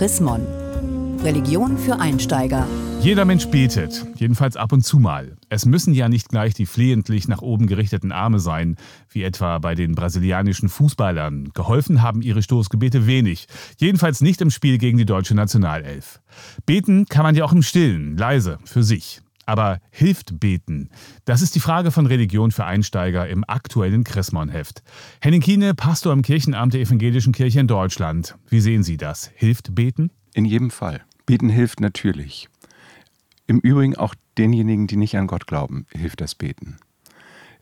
Chrismon. Religion für Einsteiger. Jeder Mensch betet, jedenfalls ab und zu mal. Es müssen ja nicht gleich die flehentlich nach oben gerichteten Arme sein, wie etwa bei den brasilianischen Fußballern. Geholfen haben ihre Stoßgebete wenig, jedenfalls nicht im Spiel gegen die deutsche Nationalelf. Beten kann man ja auch im Stillen, leise, für sich. Aber hilft beten? Das ist die Frage von Religion für Einsteiger im aktuellen Chrismon-Heft. Henning Kiene, Pastor im Kirchenamt der Evangelischen Kirche in Deutschland. Wie sehen Sie das? Hilft beten? In jedem Fall. Beten hilft natürlich. Im Übrigen auch denjenigen, die nicht an Gott glauben, hilft das Beten.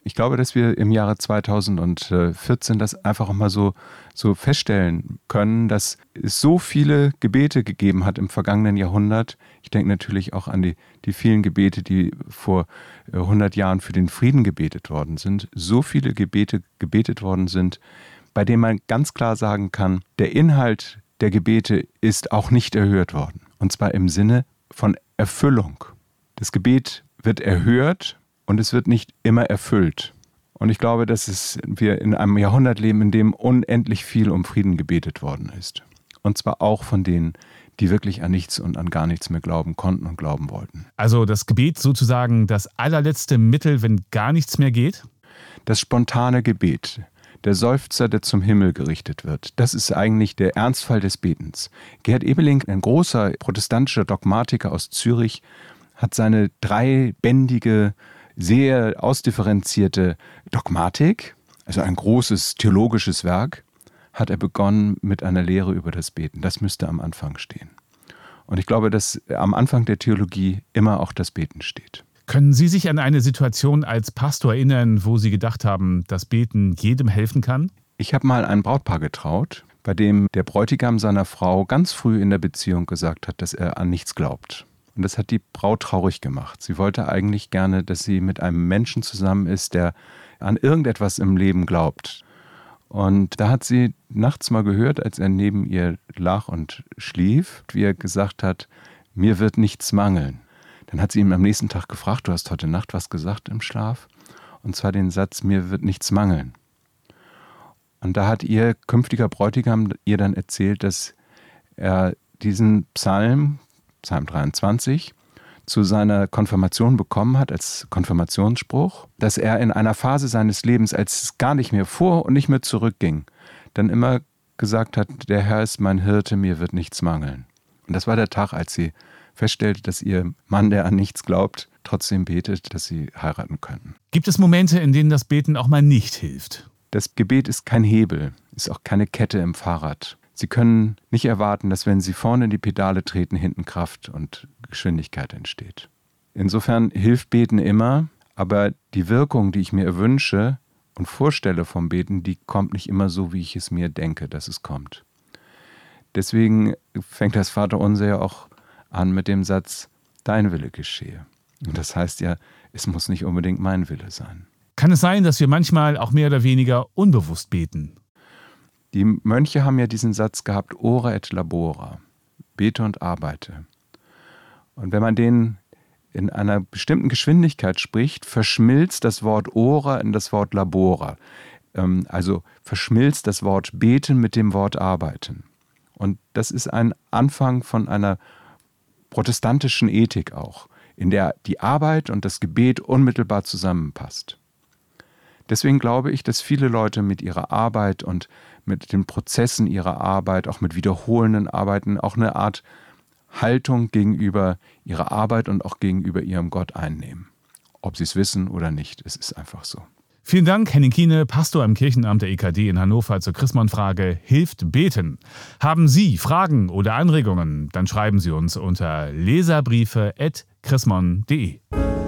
Ich glaube, dass wir im Jahre 2014 das einfach mal so, so feststellen können, dass es so viele Gebete gegeben hat im vergangenen Jahrhundert. Ich denke natürlich auch an die, die vielen Gebete, die vor 100 äh, Jahren für den Frieden gebetet worden sind. So viele Gebete gebetet worden sind, bei denen man ganz klar sagen kann, der Inhalt der Gebete ist auch nicht erhört worden. Und zwar im Sinne von Erfüllung. Das Gebet wird erhört und es wird nicht immer erfüllt. Und ich glaube, dass es, wir in einem Jahrhundert leben, in dem unendlich viel um Frieden gebetet worden ist. Und zwar auch von denen, die wirklich an nichts und an gar nichts mehr glauben konnten und glauben wollten. Also das Gebet sozusagen das allerletzte Mittel, wenn gar nichts mehr geht? Das spontane Gebet, der Seufzer, der zum Himmel gerichtet wird. Das ist eigentlich der Ernstfall des Betens. Gerd Ebeling, ein großer protestantischer Dogmatiker aus Zürich, hat seine dreibändige, sehr ausdifferenzierte Dogmatik, also ein großes theologisches Werk, hat er begonnen mit einer Lehre über das Beten. Das müsste am Anfang stehen. Und ich glaube, dass am Anfang der Theologie immer auch das Beten steht. Können Sie sich an eine Situation als Pastor erinnern, wo Sie gedacht haben, dass Beten jedem helfen kann? Ich habe mal ein Brautpaar getraut, bei dem der Bräutigam seiner Frau ganz früh in der Beziehung gesagt hat, dass er an nichts glaubt. Und das hat die Braut traurig gemacht. Sie wollte eigentlich gerne, dass sie mit einem Menschen zusammen ist, der an irgendetwas im Leben glaubt. Und da hat sie nachts mal gehört, als er neben ihr lag und schlief, wie er gesagt hat, mir wird nichts mangeln. Dann hat sie ihn am nächsten Tag gefragt, du hast heute Nacht was gesagt im Schlaf? Und zwar den Satz, mir wird nichts mangeln. Und da hat ihr künftiger Bräutigam ihr dann erzählt, dass er diesen Psalm, Psalm 23, zu seiner Konfirmation bekommen hat als Konfirmationsspruch, dass er in einer Phase seines Lebens, als es gar nicht mehr vor und nicht mehr zurückging, dann immer gesagt hat, der Herr ist mein Hirte, mir wird nichts mangeln. Und das war der Tag, als sie feststellte, dass ihr Mann, der an nichts glaubt, trotzdem betet, dass sie heiraten können. Gibt es Momente, in denen das Beten auch mal nicht hilft? Das Gebet ist kein Hebel, ist auch keine Kette im Fahrrad. Sie können nicht erwarten, dass wenn Sie vorne in die Pedale treten, hinten Kraft und Geschwindigkeit entsteht. Insofern hilft Beten immer, aber die Wirkung, die ich mir wünsche und vorstelle vom Beten, die kommt nicht immer so, wie ich es mir denke, dass es kommt. Deswegen fängt das Vaterunser ja auch an mit dem Satz, dein Wille geschehe. Und das heißt ja, es muss nicht unbedingt mein Wille sein. Kann es sein, dass wir manchmal auch mehr oder weniger unbewusst beten? Die Mönche haben ja diesen Satz gehabt, ora et labora, bete und arbeite. Und wenn man den in einer bestimmten Geschwindigkeit spricht, verschmilzt das Wort ora in das Wort labora. Ähm, also verschmilzt das Wort beten mit dem Wort arbeiten. Und das ist ein Anfang von einer protestantischen Ethik auch, in der die Arbeit und das Gebet unmittelbar zusammenpasst. Deswegen glaube ich, dass viele Leute mit ihrer Arbeit und mit den Prozessen ihrer Arbeit, auch mit wiederholenden Arbeiten, auch eine Art Haltung gegenüber ihrer Arbeit und auch gegenüber ihrem Gott einnehmen. Ob sie es wissen oder nicht, es ist einfach so. Vielen Dank, Henning Kiene, Pastor im Kirchenamt der EKD in Hannover zur Chrismon-Frage Hilft beten. Haben Sie Fragen oder Anregungen? Dann schreiben Sie uns unter leserbriefe.chrismon.de.